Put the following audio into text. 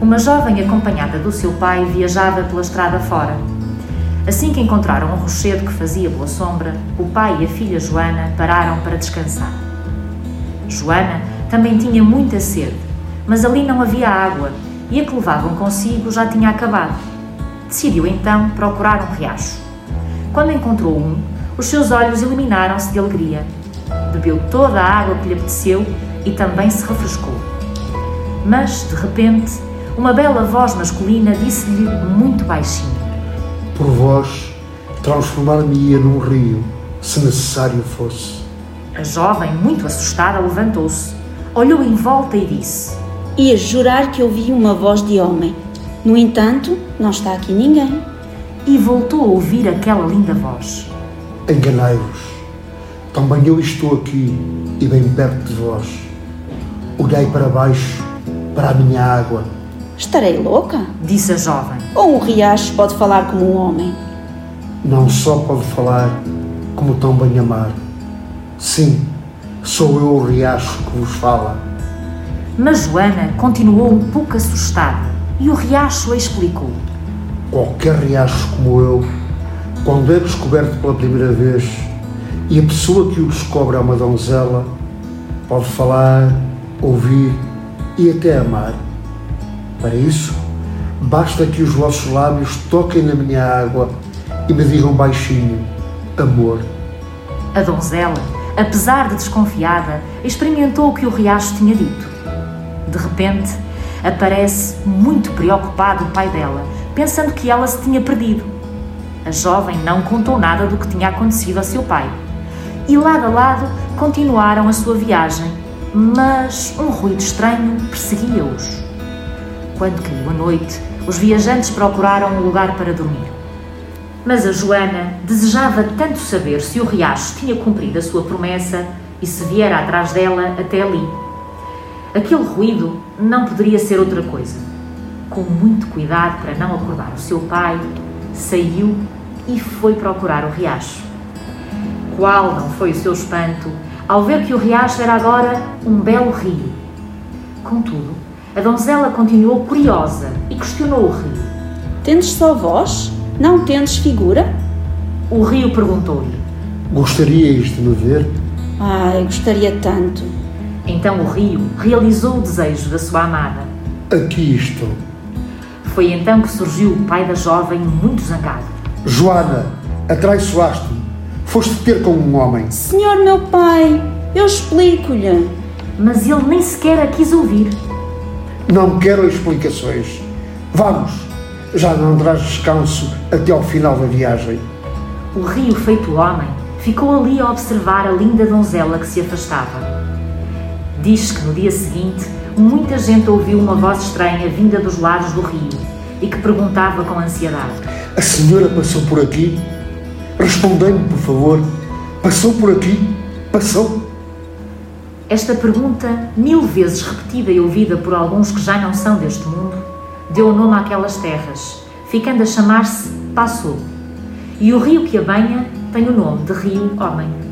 uma jovem acompanhada do seu pai viajava pela estrada fora. Assim que encontraram um rochedo que fazia boa sombra, o pai e a filha Joana pararam para descansar. Joana também tinha muita sede, mas ali não havia água e a que levavam consigo já tinha acabado. Decidiu então procurar um riacho. Quando encontrou um, os seus olhos iluminaram-se de alegria. Bebeu toda a água que lhe apeteceu e também se refrescou. Mas, de repente, uma bela voz masculina disse-lhe muito baixinho: Por vós, transformar-me-ia num rio, se necessário fosse. A jovem, muito assustada, levantou-se, olhou em volta e disse: Ia jurar que ouvi uma voz de homem. No entanto, não está aqui ninguém. E voltou a ouvir aquela linda voz: Enganai-vos. Também eu estou aqui e bem perto de vós. Olhei para baixo, para a minha água. Estarei louca? Disse a jovem. Ou um riacho pode falar como um homem? Não só pode falar, como também amar. Sim, sou eu o riacho que vos fala. Mas Joana continuou um pouco assustada e o riacho a explicou. Qualquer riacho como eu, quando é descoberto pela primeira vez e a pessoa que o descobre é uma donzela, pode falar, ouvir e até amar. Para isso, basta que os vossos lábios toquem na minha água e me digam baixinho: amor. A donzela, apesar de desconfiada, experimentou o que o riacho tinha dito. De repente, aparece muito preocupado o pai dela, pensando que ela se tinha perdido. A jovem não contou nada do que tinha acontecido a seu pai. E lado a lado continuaram a sua viagem, mas um ruído estranho perseguia-os. Quando caiu a noite, os viajantes procuraram um lugar para dormir. Mas a Joana desejava tanto saber se o riacho tinha cumprido a sua promessa e se viera atrás dela até ali. Aquele ruído não poderia ser outra coisa. Com muito cuidado para não acordar o seu pai, saiu e foi procurar o riacho. Qual não foi o seu espanto ao ver que o riacho era agora um belo rio. Contudo, a donzela continuou curiosa e questionou o rio. Tendes só voz? Não tendes figura? O rio perguntou-lhe. Gostarias de me ver? Ai, gostaria tanto. Então o rio realizou o desejo da sua amada. Aqui estou. Foi então que surgiu o pai da jovem, muito zangado. Joana, atraiçoaste-me. Foste ter com um homem. Senhor meu pai, eu explico-lhe. Mas ele nem sequer a quis ouvir. Não quero explicações. Vamos, já não terás descanso até ao final da viagem. O rio feito homem ficou ali a observar a linda donzela que se afastava. Diz que no dia seguinte muita gente ouviu uma voz estranha vinda dos lados do rio e que perguntava com ansiedade: A senhora passou por aqui? Respondei-me, por favor. Passou por aqui? Passou? Esta pergunta, mil vezes repetida e ouvida por alguns que já não são deste mundo, deu nome àquelas terras, ficando a chamar-se Passou. E o rio que a banha tem o nome de Rio Homem.